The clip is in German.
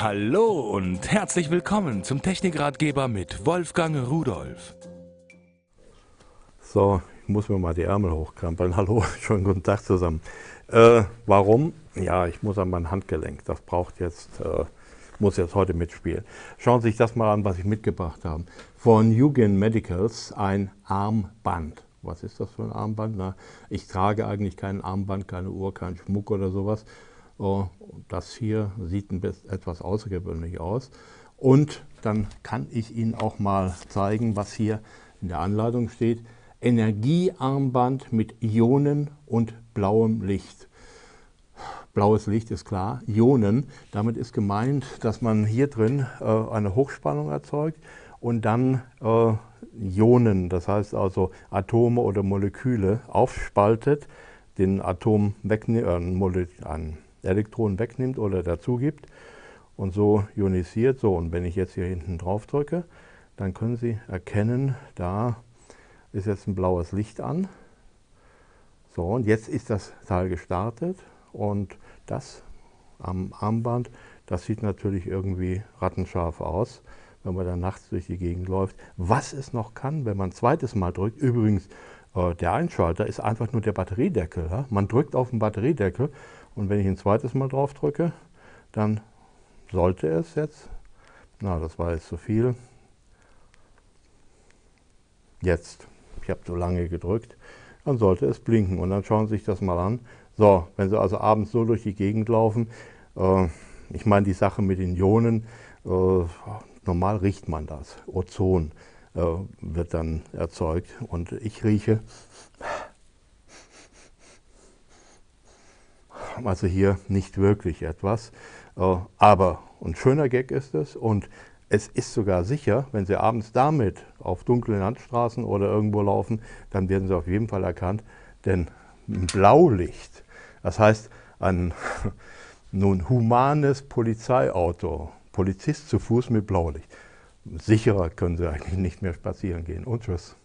Hallo und herzlich willkommen zum Technikratgeber mit Wolfgang Rudolf. So, ich muss mir mal die Ärmel hochkrampeln. Hallo, schönen guten Tag zusammen. Äh, warum? Ja, ich muss an mein Handgelenk. Das braucht jetzt, äh, muss jetzt heute mitspielen. Schauen Sie sich das mal an, was ich mitgebracht habe. Von Eugen Medicals ein Armband. Was ist das für ein Armband? Na, ich trage eigentlich kein Armband, keine Uhr, keinen Schmuck oder sowas. Das hier sieht etwas außergewöhnlich aus. Und dann kann ich Ihnen auch mal zeigen, was hier in der Anleitung steht. Energiearmband mit Ionen und blauem Licht. Blaues Licht ist klar, Ionen, damit ist gemeint, dass man hier drin äh, eine Hochspannung erzeugt und dann äh, Ionen, das heißt also Atome oder Moleküle, aufspaltet, den Atom wegnimmt, äh, ein Elektron wegnimmt oder dazu gibt und so ionisiert. So, und wenn ich jetzt hier hinten drauf drücke, dann können Sie erkennen, da ist jetzt ein blaues Licht an. So, und jetzt ist das Teil gestartet und das am Armband, das sieht natürlich irgendwie rattenscharf aus wenn man dann nachts durch die Gegend läuft. Was es noch kann, wenn man ein zweites Mal drückt, übrigens, der Einschalter ist einfach nur der Batteriedeckel. Ja? Man drückt auf den Batteriedeckel und wenn ich ein zweites Mal drauf drücke, dann sollte es jetzt, na das war jetzt zu viel, jetzt, ich habe so lange gedrückt, dann sollte es blinken und dann schauen Sie sich das mal an. So, wenn Sie also abends so durch die Gegend laufen, äh, ich meine die Sache mit den Ionen, äh, normal riecht man das. Ozon äh, wird dann erzeugt und ich rieche also hier nicht wirklich etwas. Äh, aber ein schöner Gag ist es und es ist sogar sicher, wenn Sie abends damit auf dunklen Landstraßen oder irgendwo laufen, dann werden Sie auf jeden Fall erkannt, denn Blaulicht, das heißt ein nun humanes Polizeiauto, Polizist zu Fuß mit Blaulicht. Sicherer können Sie eigentlich nicht mehr spazieren gehen. Und tschüss.